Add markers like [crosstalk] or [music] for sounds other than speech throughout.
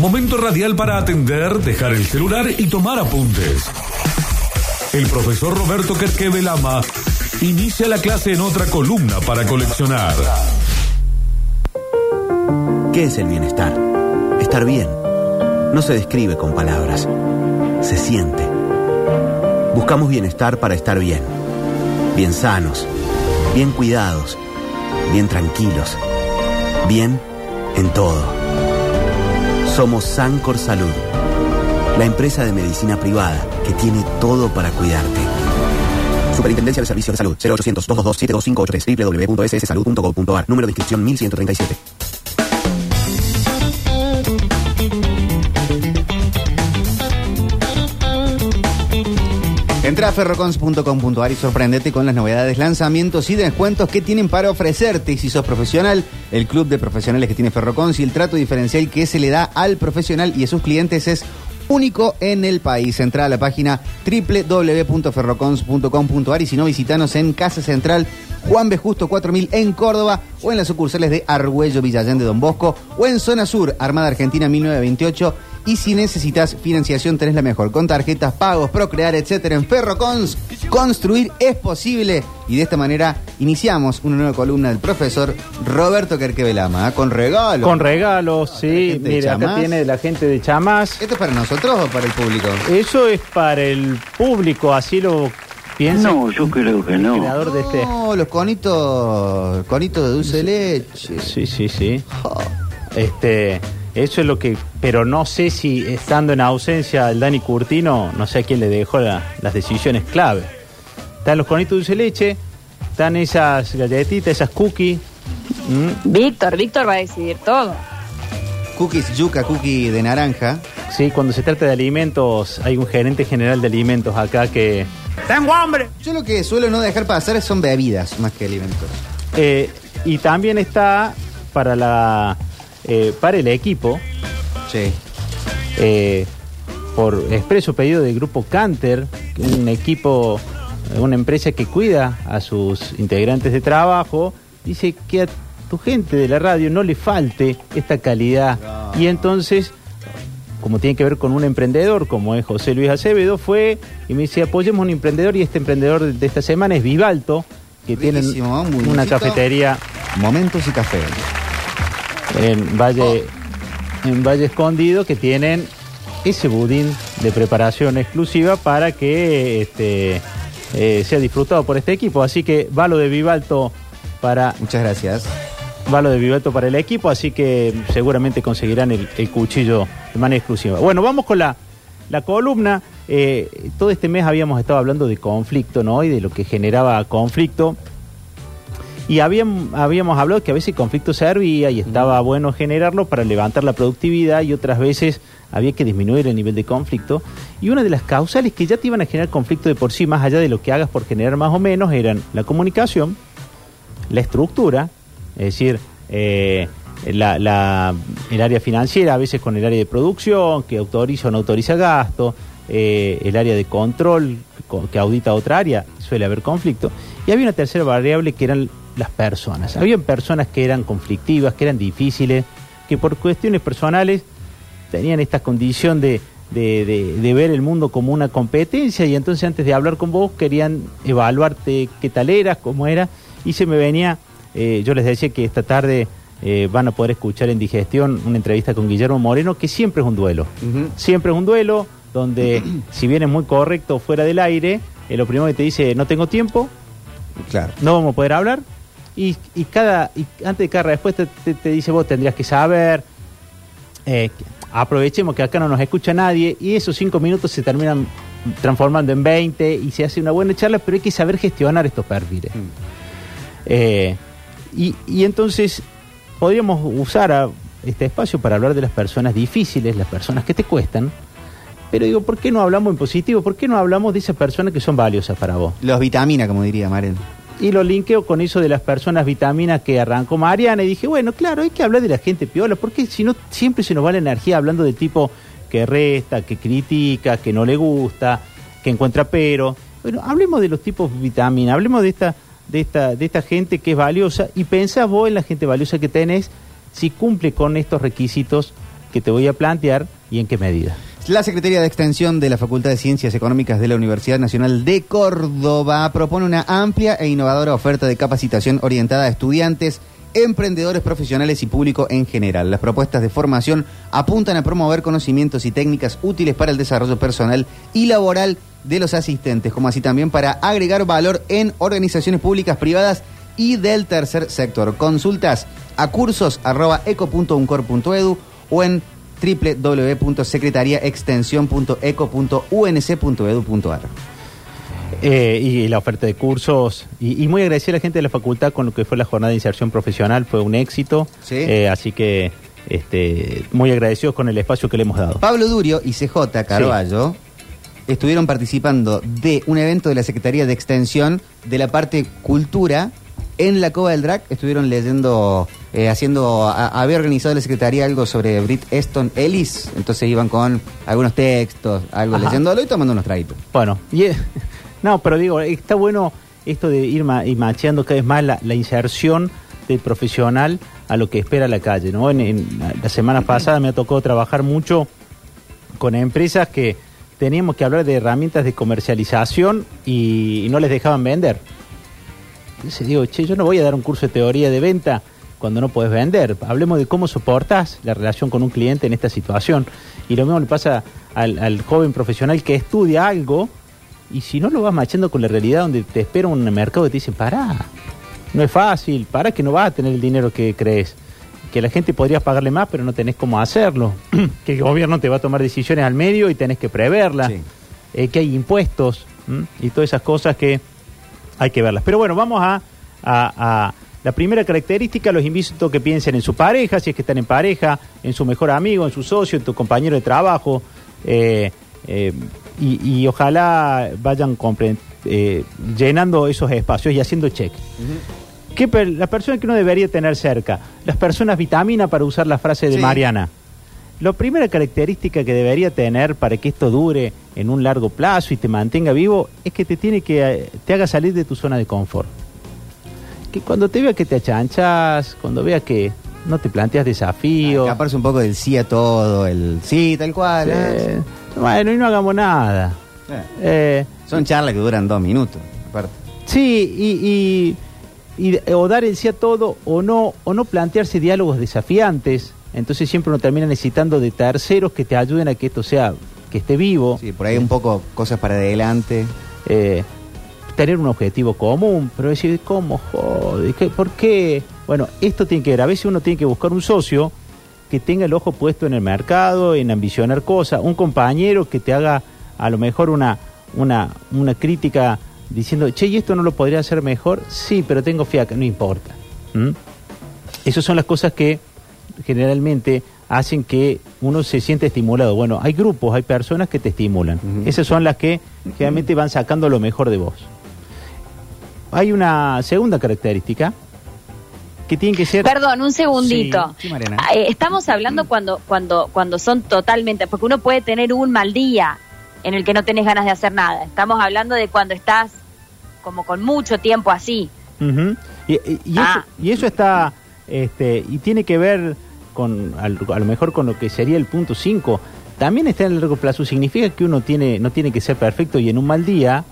Momento radial para atender, dejar el celular y tomar apuntes. El profesor Roberto Quetquevelama inicia la clase en otra columna para coleccionar. ¿Qué es el bienestar? Estar bien. No se describe con palabras. Se siente. Buscamos bienestar para estar bien. Bien sanos. Bien cuidados. Bien tranquilos. Bien en todo. Somos Sancor Salud. La empresa de medicina privada que tiene todo para cuidarte. Superintendencia de Servicios de Salud 0800 222 72583 www.sssalud.gov.ar Número de inscripción 1137. Entra a ferrocons.com.ar y sorprendete con las novedades, lanzamientos y descuentos que tienen para ofrecerte. Y si sos profesional, el club de profesionales que tiene Ferrocons y el trato diferencial que se le da al profesional y a sus clientes es único en el país. Entra a la página www.ferrocons.com.ar y si no, visitanos en Casa Central Juan B. Justo 4000 en Córdoba o en las sucursales de Argüello, Villayán de Don Bosco o en Zona Sur, Armada Argentina 1928 y si necesitas financiación, tenés la mejor. Con tarjetas, pagos, procrear, etcétera. En Ferrocons, construir es posible. Y de esta manera iniciamos una nueva columna del profesor Roberto Querquevelama, ¿eh? con regalos. Con regalos, sí. gente de Mira, acá Chamás. tiene la gente de Chamás. ¿Esto es para nosotros o para el público? Eso es para el público, así lo piensa No, yo creo que el no. creador de este. No, los conitos, conitos de dulce de leche. Sí, sí, sí. Oh. Este, eso es lo que. Pero no sé si estando en ausencia el Dani Curtino, no sé a quién le dejó la- las decisiones clave. Están los conitos de dulce leche, están esas galletitas, esas cookies. Víctor, Víctor va a decidir todo. Cookies yuca, cookie de naranja. Sí, cuando se trata de alimentos, hay un gerente general de alimentos acá que. ¡Tengo hambre! Yo lo que suelo no dejar pasar son bebidas más que alimentos. Eh, y también está para la eh, para el equipo, Sí. eh, por expreso pedido del grupo Canter, que es un equipo, una empresa que cuida a sus integrantes de trabajo, dice que a tu gente de la radio no le falte esta calidad. Y entonces, como tiene que ver con un emprendedor, como es José Luis Acevedo, fue y me dice, apoyemos a un emprendedor y este emprendedor de esta semana es Vivalto, que Riquísimo, tienen un una cafetería. Momentos y café. en Valle, en Valle Escondido que tienen ese budín de preparación exclusiva para que este, eh, sea disfrutado por este equipo. Así que va lo de Vivalto para Muchas gracias. va lo de Vivalto para el equipo, así que seguramente conseguirán el, el cuchillo de manera exclusiva. Bueno, vamos con la, la columna. Eh, todo este mes habíamos estado hablando de conflicto, ¿no? Y de lo que generaba conflicto. Y habíamos, habíamos hablado que a veces el conflicto servía y estaba bueno generarlo para levantar la productividad y otras veces había que disminuir el nivel de conflicto. Y una de las causales que ya te iban a generar conflicto de por sí, más allá de lo que hagas por generar más o menos, eran la comunicación, la estructura, es decir, eh, la- el área financiera, a veces con el área de producción, que autoriza o no autoriza gasto, eh, el área de control, co- que audita otra área, suele haber conflicto. Y había una tercera variable que eran las personas. Habían personas que eran conflictivas, que eran difíciles, que por cuestiones personales tenían esta condición de, de- de- de ver el mundo como una competencia y entonces antes de hablar con vos querían evaluarte qué tal eras, cómo era y se me venía, eh, yo les decía que esta tarde eh, van a poder escuchar en digestión una entrevista con Guillermo Moreno que siempre es un duelo, siempre es un duelo donde [clears throat] si bien es muy correcto fuera del aire, eh, lo primero que te dice no tengo tiempo, Claro. no vamos a poder hablar. Y, y cada y antes de cada respuesta te, te dice vos tendrías que saber. Eh, aprovechemos que acá no nos escucha nadie y esos cinco minutos se terminan transformando en 20 y se hace una buena charla, pero hay que saber gestionar estos perfiles. Eh, y, y entonces podríamos usar a este espacio para hablar de las personas difíciles, las personas que te cuestan. Pero digo, ¿por qué no hablamos en positivo? ¿Por qué no hablamos de esas personas que son valiosas para vos? Los vitamina, como diría Maren. Y lo linkeo con eso de las personas vitaminas que arrancó Mariana y dije, bueno, claro, hay que hablar de la gente piola, porque si no, siempre se nos va la energía hablando de tipo que resta, que critica, que no le gusta, que encuentra pero. Bueno, hablemos de los tipos vitamina, hablemos de esta, de esta, de esta gente que es valiosa y pensás vos en la gente valiosa que tenés, si cumple con estos requisitos que te voy a plantear y en qué medida. La Secretaría de Extensión de la Facultad de Ciencias Económicas de la Universidad Nacional de Córdoba propone una amplia e innovadora oferta de capacitación orientada a estudiantes, emprendedores profesionales y público en general. Las propuestas de formación apuntan a promover conocimientos y técnicas útiles para el desarrollo personal y laboral de los asistentes, como así también para agregar valor en organizaciones públicas, privadas y del tercer sector. Consultas a cursos.eco.uncor.edu o en www.secretariaextensión.eco.unc.edu.ar. Eh, y la oferta de cursos. Y, y muy agradecida a la gente de la facultad con lo que fue la jornada de inserción profesional. Fue un éxito. Sí. Eh, así que este, muy agradecidos con el espacio que le hemos dado. Pablo Durio y CJ Carballo estuvieron participando de un evento de la Secretaría de Extensión de la parte cultura en la Cova del Drac. Estuvieron leyendo, eh, haciendo, a- había organizado la Secretaría algo sobre Brit Easton Ellis, entonces iban con algunos textos, algo Ajá. leyéndolo y tomando unos traguitos. Bueno, y, eh, [laughs] no, pero digo, está bueno esto de ir ma- y macheando cada vez más la, la inserción del profesional a lo que espera la calle, ¿no? En, en la- la semana pasada me ha tocado trabajar mucho con empresas que teníamos que hablar de herramientas de comercialización y, y no les dejaban vender. Entonces digo, che, yo no voy a dar un curso de teoría de venta cuando no puedes vender. Hablemos de cómo soportas la relación con un cliente en esta situación. Y lo mismo le pasa al, al joven profesional que estudia algo y si no lo vas machando con la realidad donde te espera un mercado que te dice, pará, no es fácil, pará que no vas a tener el dinero que crees. Que la gente podrías pagarle más, pero no tenés cómo hacerlo. [clears throat] que el gobierno te va a tomar decisiones al medio y tenés que preverlas. Sí. Eh, que hay impuestos ¿m? y todas esas cosas que hay que verlas. Pero bueno, vamos a, a- a la primera característica. Los invito a que piensen en su pareja, si es que están en pareja, en su mejor amigo, en su socio, en tu compañero de trabajo. eh, eh, y, y ojalá vayan eh, llenando esos espacios y haciendo check. ¿Qué per- las personas que uno debería tener cerca, las personas vitamina para usar la frase de Sí. Mariana. La primera característica que debería tener para que esto dure en un largo plazo y te mantenga vivo es que te tiene que eh, te haga salir de tu zona de confort. Que cuando te vea que te achanchas, cuando vea que no te planteas desafíos, Escaparse un poco del sí a todo, el sí, tal cual. eh, eh. bueno, y no hagamos nada. Eh, Eh, Son charlas que duran dos minutos. aparte. Sí, y, y- y de- o dar el sí a todo o no, o no plantearse diálogos desafiantes. Entonces siempre uno termina necesitando de terceros que te ayuden a que esto sea, que esté vivo. Sí, por ahí un poco cosas para adelante. Eh, tener un objetivo común, pero decir, ¿cómo jode? ¿Qué- ¿Por qué? Bueno, esto tiene que ver, a veces uno tiene que buscar un socio que tenga el ojo puesto en el mercado, en ambicionar cosas, un compañero que te haga a lo mejor una, una, una crítica diciendo, che, ¿y esto no lo podría hacer mejor? Sí, pero tengo fiaca, no importa. ¿Mm? Esas son las cosas que generalmente hacen que uno se siente estimulado. Bueno, hay grupos, hay personas que te estimulan. Esas son las que generalmente van sacando lo mejor de vos. Hay una segunda característica que tiene que ser... Perdón, un segundito. Sí, sí, Mariana. Ah, eh, Estamos hablando cuando, cuando, cuando son totalmente, porque uno puede tener un mal día en el que no tenés ganas de hacer nada. Estamos hablando de cuando estás como con mucho tiempo así. Y, y- y Ah. eso, y eso está, este, y tiene que ver con, a, lo mejor con lo que sería el punto 5. También está en el largo plazo. Significa que uno tiene, no tiene que ser perfecto y en un mal día,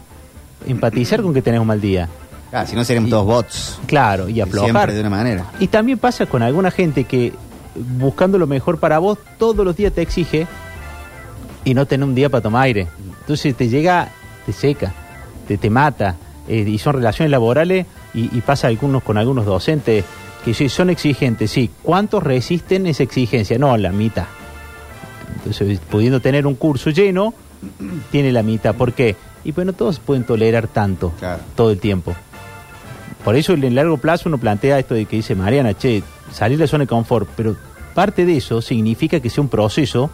empatizar con que tenés un mal día. Ah, si no seríamos todos bots. Claro, y aflojar. Siempre de una manera. Y también pasa con alguna gente que buscando lo mejor para vos todos los días te exige y no tener un día para tomar aire. Entonces te llega, te seca, te, te mata. eh, y son relaciones laborales y, y pasa algunos con algunos docentes que sí, son exigentes, sí. ¿Cuántos resisten esa exigencia? No, la mitad. Entonces, pudiendo tener un curso lleno, tiene la mitad. ¿Por qué? Y bueno, todos pueden tolerar tanto Claro. todo el tiempo. Por eso en el largo plazo uno plantea esto de que dice Mariana, che, salir de la zona de confort, pero parte de eso significa que sea un proceso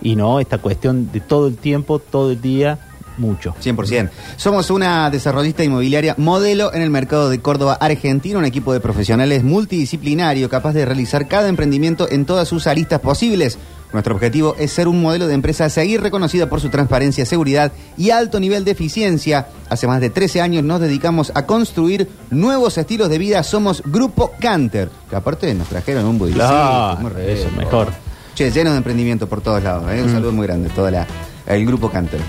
y no esta cuestión de todo el tiempo, todo el día, mucho. 100%. Somos una desarrollista inmobiliaria modelo en el mercado de Córdoba, Argentina, un equipo de profesionales multidisciplinario capaz de realizar cada emprendimiento en todas sus aristas posibles. Nuestro objetivo es ser un modelo de empresa a seguir reconocida por su transparencia, seguridad y alto nivel de eficiencia. Hace más de 13 años nos dedicamos a construir nuevos estilos de vida. Somos Grupo Canter, que aparte nos trajeron un budicito. Claro, muy rico. eso, mejor. Che, lleno de emprendimiento por todos lados. ¿eh? Un saludo muy grande, todo la, el grupo Canter.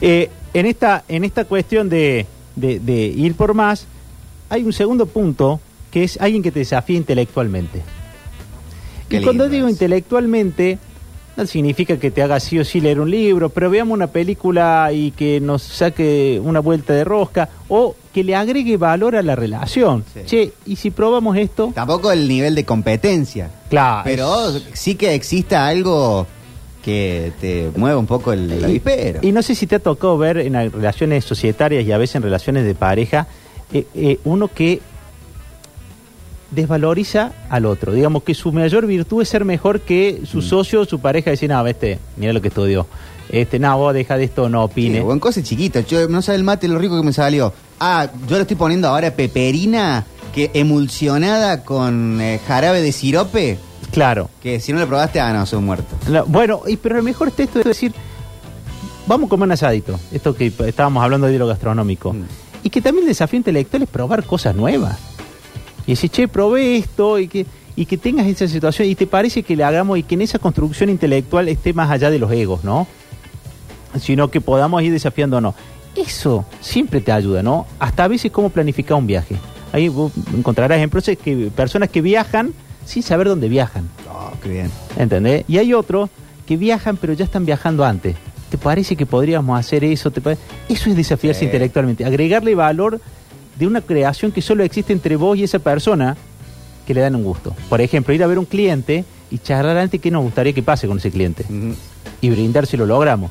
Eh, en, esta, en esta cuestión de, de- de ir por más, hay un segundo punto que es alguien que te desafía intelectualmente. Qué y cuando digo intelectualmente, no significa que te haga sí o sí leer un libro, pero veamos una película y que nos saque una vuelta de rosca o que le agregue valor a la relación. Sí. Che, ¿y si probamos esto? Tampoco el nivel de competencia. Claro. Pero sí que exista algo que te mueva un poco el, el avispero. Y no sé si te ha tocado ver en relaciones societarias y a veces en relaciones de pareja, eh, eh, uno que desvaloriza al otro. Digamos que su mayor virtud es ser mejor que su Mm. socio su pareja. Decir, no, este, mira lo que estudió. Este, no, vos deja de esto, no opine. o en cosas chiquitas. Yo no sé el mate lo rico que me salió. Ah, yo le estoy poniendo ahora peperina que emulsionada con eh, jarabe de sirope. Claro. Que si no lo probaste, ah, no, sos muerto. La- bueno, y, pero lo mejor está esto de decir, vamos a comer un asadito. Esto que estábamos hablando de lo gastronómico. Mm. Y que también el desafío intelectual es probar cosas nuevas. Y decir, che, probé esto y que, y que tengas esa situación y te parece que le hagamos y que en esa construcción intelectual esté más allá de los egos, ¿no? Sino que podamos ir desafiándonos. Eso siempre te ayuda, ¿no? Hasta a veces cómo planificar un viaje. Ahí vos encontrarás ejemplos de que personas que viajan sin saber dónde viajan. Oh, qué bien. ¿Entendés? Y hay otros que viajan, pero ya están viajando antes. ¿Te parece que podríamos hacer eso? ¿Te pare- Eso es desafiarse Sí. intelectualmente. Agregarle valor de una creación que solo existe entre vos y esa persona que le dan un gusto. Por ejemplo, ir a ver un cliente y charlar antes qué nos gustaría que pase con ese cliente. Y brindar si lo logramos.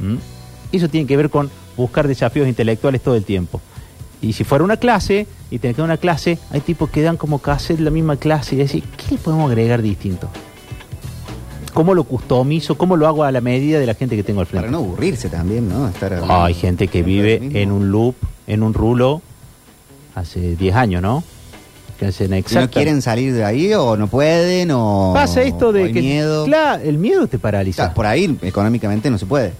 ¿Mm? Eso tiene que ver con buscar desafíos intelectuales todo el tiempo. Y si fuera una clase, y tenés que dar una clase, hay tipos que dan como casi la misma clase y decir, ¿qué le podemos agregar distinto? ¿Cómo lo customizo? ¿Cómo lo hago a la medida de la gente que tengo al frente? Para no aburrirse también, ¿no? Estar hay gente que vive en un loop, en un rulo, hace 10 años, ¿no? Que hacen Y no exacta- quieren salir de ahí o no pueden o... Pasa esto de que... miedo. Claro, el miedo te paraliza. Por ahí económicamente no se puede.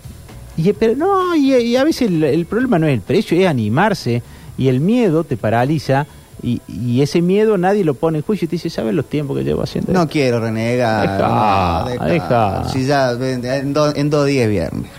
Y, pero no, y, y a veces el, el problema no es el precio, es animarse. Y el miedo te paraliza. Y, y ese miedo nadie lo pone en juicio y te dice, ¿sabes los tiempos que llevo haciendo? No esto?". quiero renegar. Deja, no, deja. Si ya en, en do- en dos días es viernes.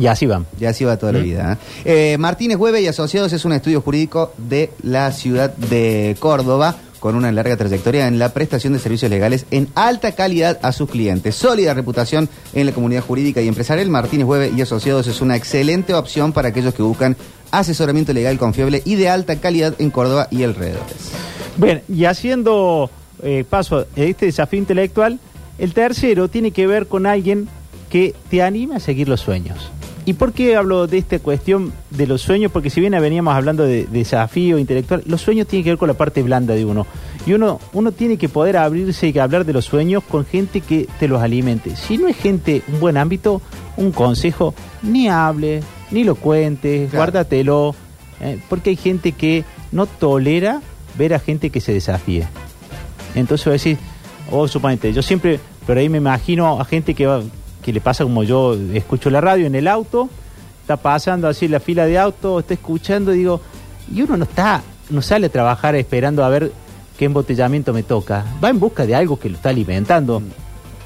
Y así van. Y así va toda la Mm. vida. ¿eh? Eh, Martínez Hueve y Asociados es un estudio jurídico de la ciudad de Córdoba con una larga trayectoria en la prestación de servicios legales en alta calidad a sus clientes. Sólida reputación en la comunidad jurídica y empresarial. Martínez Hueve y Asociados es una excelente opción para aquellos que buscan asesoramiento legal confiable y de alta calidad en Córdoba y alrededores. Bien, y haciendo eh, paso a este desafío intelectual, el tercero tiene que ver con alguien que te anima a seguir los sueños. ¿Y por qué hablo de esta cuestión de los sueños? Porque si bien veníamos hablando de, de desafío intelectual, los sueños tienen que ver con la parte blanda de uno. Y uno, uno tiene que poder abrirse y hablar de los sueños con gente que te los alimente. Si no es gente, un buen ámbito, un consejo, ni hable, ni lo cuentes, Claro. guárdatelo. eh, porque hay gente que no tolera ver a gente que se desafíe. Entonces voy a decir, vos suponete, yo siempre, pero ahí me imagino a gente que va, que le pasa como yo escucho la radio en el auto, está pasando así la fila de auto, está escuchando, y digo, y uno no está, no sale a trabajar esperando a ver qué embotellamiento me toca, va en busca de algo que lo está alimentando.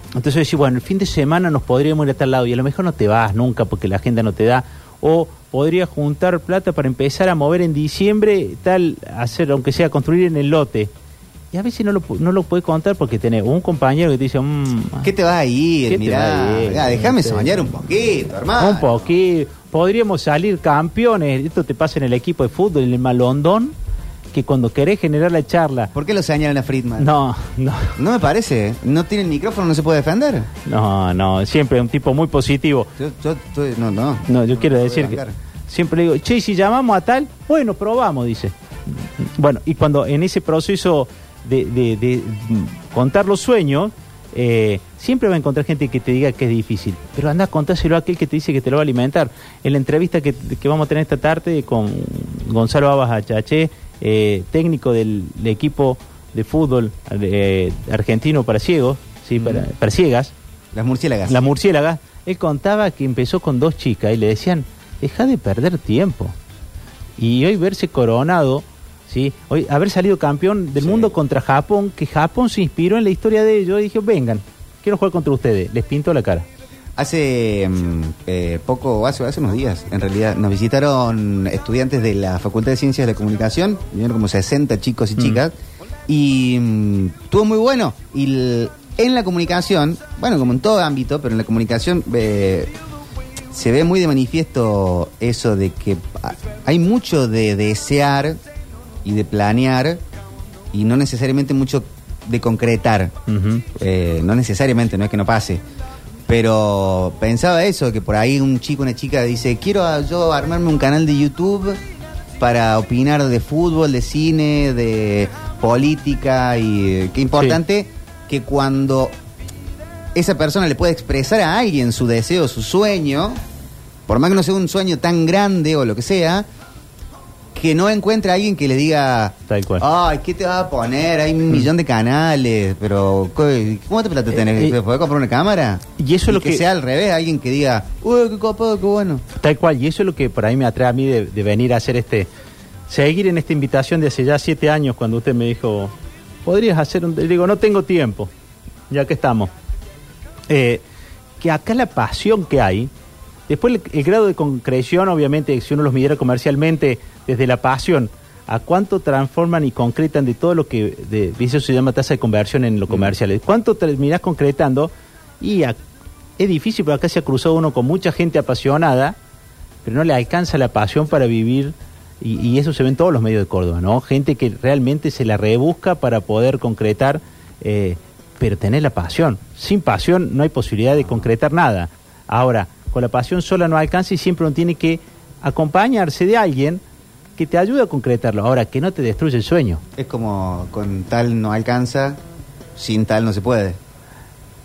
Entonces decir, bueno, el fin de semana nos podríamos ir a tal lado y a lo mejor no te vas nunca porque la agenda no te da. O podría juntar plata para empezar a mover en diciembre, tal, hacer, aunque sea construir en el lote. Y a veces no lo, no lo puedes contar porque tenés un compañero que te dice, mmm, ¿Qué te va a ir? ¿Qué te Mirá, déjame soñar un poquito, hermano. un poquito, podríamos salir campeones. Esto te pasa en el equipo de fútbol, en el Malondón, que cuando querés generar la charla, ¿Por qué lo señalan a Friedman? no, no, No me parece. No tiene el micrófono, no se puede defender. no, no, siempre un tipo muy positivo. Yo, yo no, no. No, yo quiero decir que siempre le digo, che, si llamamos a tal, bueno, probamos, dice. Bueno, y cuando en ese proceso de, de- de, mm, contar los sueños, eh, siempre va a encontrar gente que te diga que es difícil, pero anda a contárselo a aquel que te dice que te lo va a alimentar. En la entrevista que, que vamos a tener esta tarde con Gonzalo Abas Achaché, eh, técnico del, del equipo de fútbol eh, argentino para ciegos, ¿sí? para, para ciegas, Las murciélagas. la murciélaga, él contaba que empezó con dos chicas y le decían, deja de perder tiempo. Y hoy verse coronado, ¿sí? hoy haber salido campeón del Sí. mundo contra Japón, que Japón se inspiró en la historia de ellos y dijo, vengan, quiero jugar contra ustedes, les pinto la cara. Hace mm, eh, poco, hace, hace unos días, en realidad, nos visitaron estudiantes de la Facultad de Ciencias de la Comunicación, vinieron como 60 chicos y Mm. chicas, y mm, estuvo muy bueno. Y en la comunicación, bueno, como en todo ámbito, pero en la comunicación eh, se ve muy de manifiesto eso de que ah, hay mucho de desear y de planear y no necesariamente mucho de concretar. Eh, no necesariamente, no es que no pase. Pero pensaba eso, que por ahí un chico, una chica dice, quiero a- yo armarme un canal de YouTube para opinar de fútbol, de cine, de política y eh, qué importante que cuando esa persona le puede expresar a alguien su deseo, su sueño, por más que no sea un sueño tan grande o lo que sea, que no encuentre a alguien que le diga, Tal cual. ay, ¿qué te va a poner? Hay un millón de canales, pero ¿co- ¿cómo te plata tenés? Eh, eh, ¿Te podés comprar una cámara? y eso es lo que- sea al revés, alguien que diga, uy, qué copado, qué bueno. Tal cual, y eso es lo que por ahí me atrae a mí de, de venir a hacer este, seguir en esta invitación de hace ya siete años cuando usted me dijo, podrías hacer un, le digo, no tengo tiempo, ya que estamos. Eh, que acá la pasión que hay, después el, el grado de concreción, obviamente, si uno los midiera comercialmente desde la pasión, a cuánto transforman y concretan de todo lo que, de, eso se llama tasa de conversión en lo comercial, cuánto terminás concretando y a- es difícil, porque acá se ha cruzado uno con mucha gente apasionada, pero no le alcanza la pasión para vivir, y, y eso se ve en todos los medios de Córdoba, ¿no? Gente que realmente se la rebusca para poder concretar, eh, pero tener la pasión. Sin pasión no hay posibilidad de concretar nada. Ahora, con la pasión sola no alcanza y siempre uno tiene que acompañarse de alguien que te ayude a concretarlo. Ahora, que no te destruye el sueño. Es como con tal no alcanza, sin tal no se puede.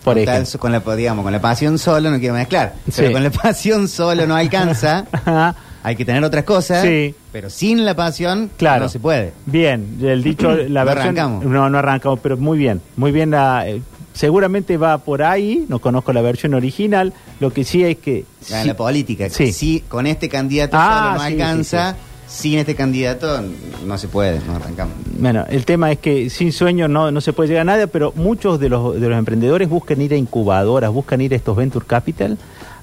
Por con, tal- ejemplo. con la, digamos, con la pasión solo no quiero mezclar, Sí. pero con la pasión solo no alcanza, [laughs] hay que tener otras cosas, Sí. pero sin la pasión Claro. no se puede. Bien, el dicho, la No versión. arrancamos. No, no arrancamos, pero muy bien. Muy bien, la, eh, seguramente va por ahí. No conozco la versión original. Lo que sí es que. En sí- la política, Sí. si con este candidato Ah, solo no sí, alcanza, sin este candidato no se puede, no arrancamos. Bueno, el tema es que sin sueño no, no se puede llegar a nada, pero muchos de los, de los emprendedores buscan ir a incubadoras, buscan ir a estos Venture Capital,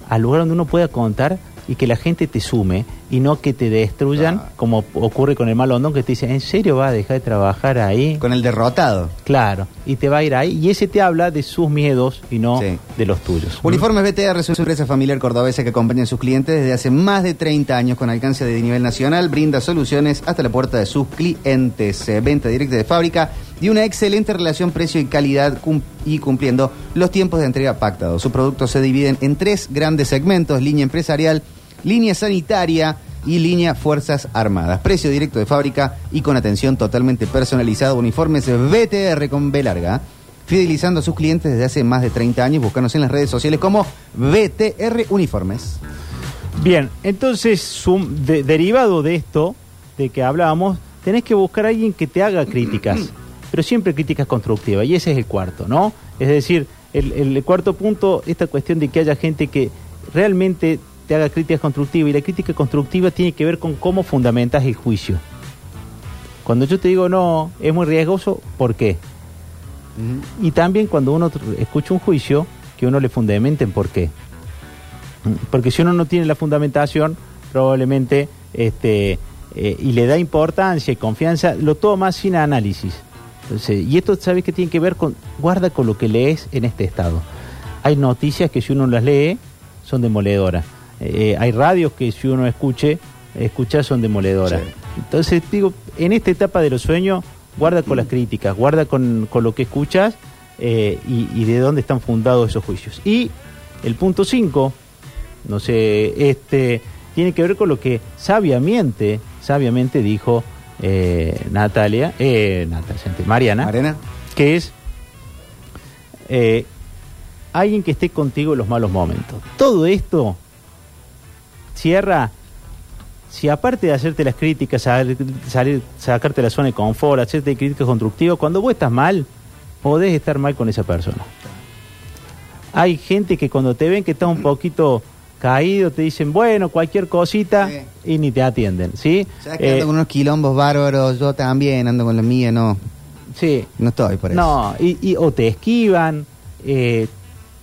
al lugar donde uno pueda contar y que la gente te sume y no que te destruyan, Ah. como ocurre con el mal hondón que te dice, ¿en serio vas a dejar de trabajar ahí? Con el derrotado. Claro, y te va a ir ahí. Y ese te habla de sus miedos y no Sí. de los tuyos. Uniformes BTR es una empresa familiar cordobesa que acompaña a sus clientes desde hace más de 30 años con alcance de nivel nacional, brinda soluciones hasta la puerta de sus clientes, Eh, venta directa de fábrica y una excelente relación precio y calidad cum- y cumpliendo los tiempos de entrega pactados. Sus productos se dividen en tres grandes segmentos, línea empresarial, línea sanitaria y línea Fuerzas Armadas. Precio directo de fábrica y con atención totalmente personalizada. Uniformes BTR con B larga fidelizando a sus clientes desde hace más de 30 años. Búscanos en las redes sociales como BTR Uniformes. Bien, entonces, sum- de- derivado de esto, de que hablábamos, tenés que buscar a alguien que te haga críticas, [clears throat] pero siempre críticas constructivas, y ese es el cuarto, ¿no? Es decir, el, el cuarto punto, esta cuestión de que haya gente que realmente te haga críticas constructivas, y la crítica constructiva tiene que ver con cómo fundamentas el juicio. Cuando yo te digo no, es muy riesgoso, ¿por qué? Y también cuando uno escucha un juicio, que uno le fundamenten por qué. Porque si uno no tiene la fundamentación, probablemente, este, eh, y le da importancia y confianza, lo toma sin análisis. Entonces, y esto, ¿sabes qué tiene que ver con, guarda con lo que lees en este estado? Hay noticias que si uno las lee, son demoledoras. Eh, hay radios que si uno escuche, escucha son demoledoras. Sí. Entonces, digo, en esta etapa de los sueños, guarda con las críticas, guarda con, con lo que escuchas eh, y, y de dónde están fundados esos juicios. Y el punto 5, no sé, este tiene que ver con lo que sabiamente, sabiamente dijo eh, Natalia, eh, Natalia, Mariana, Arena. que es alguien que esté contigo en los malos momentos. Todo esto cierra, si aparte de hacerte las críticas, sal- salir, sacarte la zona de confort, hacerte críticas constructivas, cuando vos estás mal, podés estar mal con esa persona. Hay gente que cuando te ven que estás un poquito caído, te dicen, bueno, cualquier cosita, Sí. y ni te atienden, ¿sí? ¿Sabes que Eh, ando con unos quilombos bárbaros? Yo también ando con la mía, no. sí. No estoy por eso. No, y, y- o te esquivan, eh,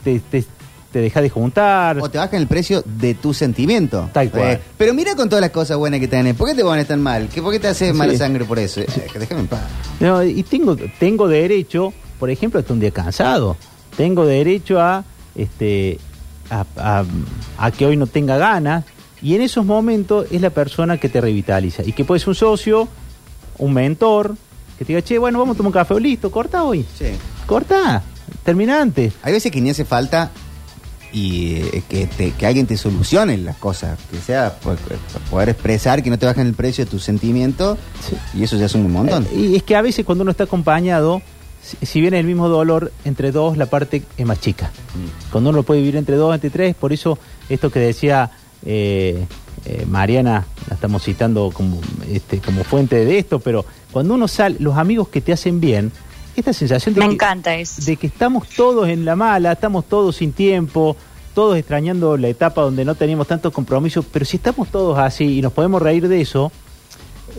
te, te, te dejas de juntar. O te bajan el precio de tu sentimiento. Tal cual. Eh, pero mira con todas las cosas buenas que tenés. ¿Por qué te pones tan mal? ¿Qué, ¿Por qué te haces Sí. mala sangre por eso? Eh, déjame en paz. No, y tengo, tengo derecho, por ejemplo, a estar un día cansado. Tengo derecho a, este, a, a- a que hoy no tenga ganas. Y en esos momentos es la persona que te revitaliza. Y que puede ser un socio, un mentor, que te diga, che, bueno, vamos a tomar un café, o listo, corta hoy. Sí. Corta, termina antes. Hay veces que ni hace falta y eh, que, te- que alguien te solucione las cosas. Que sea por- por poder expresar que no te bajan el precio de tu sentimiento. Sí. Y eso ya es un montón. Eh, Y es que a veces cuando uno está acompañado, si, si bien el mismo dolor, entre dos la parte es más chica. Cuando uno puede vivir entre dos, entre tres, por eso esto que decía eh, eh, Mariana, la estamos citando como, este, como fuente de esto, pero cuando uno sale, los amigos que te hacen bien, esta sensación de Me que, encanta eso. de que estamos todos en la mala, estamos todos sin tiempo, todos extrañando la etapa donde no teníamos tantos compromisos, pero si estamos todos así y nos podemos reír de eso,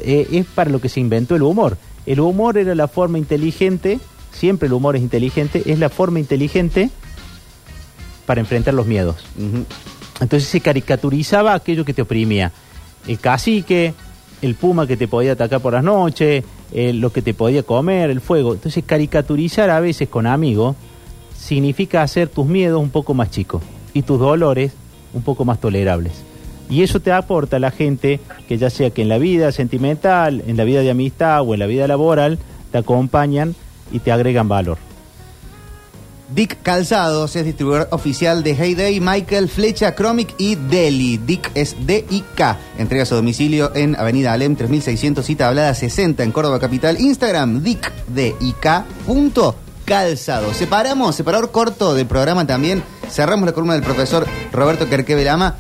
eh, es para lo que se inventó el humor. El humor era la forma inteligente, siempre el humor es inteligente, es la forma inteligente para enfrentar los miedos. Entonces se caricaturizaba aquello que te oprimía. El cacique, el puma que te podía atacar por las noches, eh, lo que te podía comer, el fuego. Entonces caricaturizar a veces con amigos significa hacer tus miedos un poco más chicos y tus dolores un poco más tolerables. Y eso te aporta a la gente que ya sea que en la vida sentimental, en la vida de amistad o en la vida laboral, te acompañan y te agregan valor. Dick Calzados es distribuidor oficial de Heyday, Michael, Flecha, Chromic y Deli. Dick es D-I-K. Entrega su domicilio en Avenida Alem 3600 y Tablada 60 en Córdoba Capital. Instagram, Dick D-I-K calzado. Separamos, separador corto del programa también. Cerramos la columna del profesor Roberto Kerkevelama.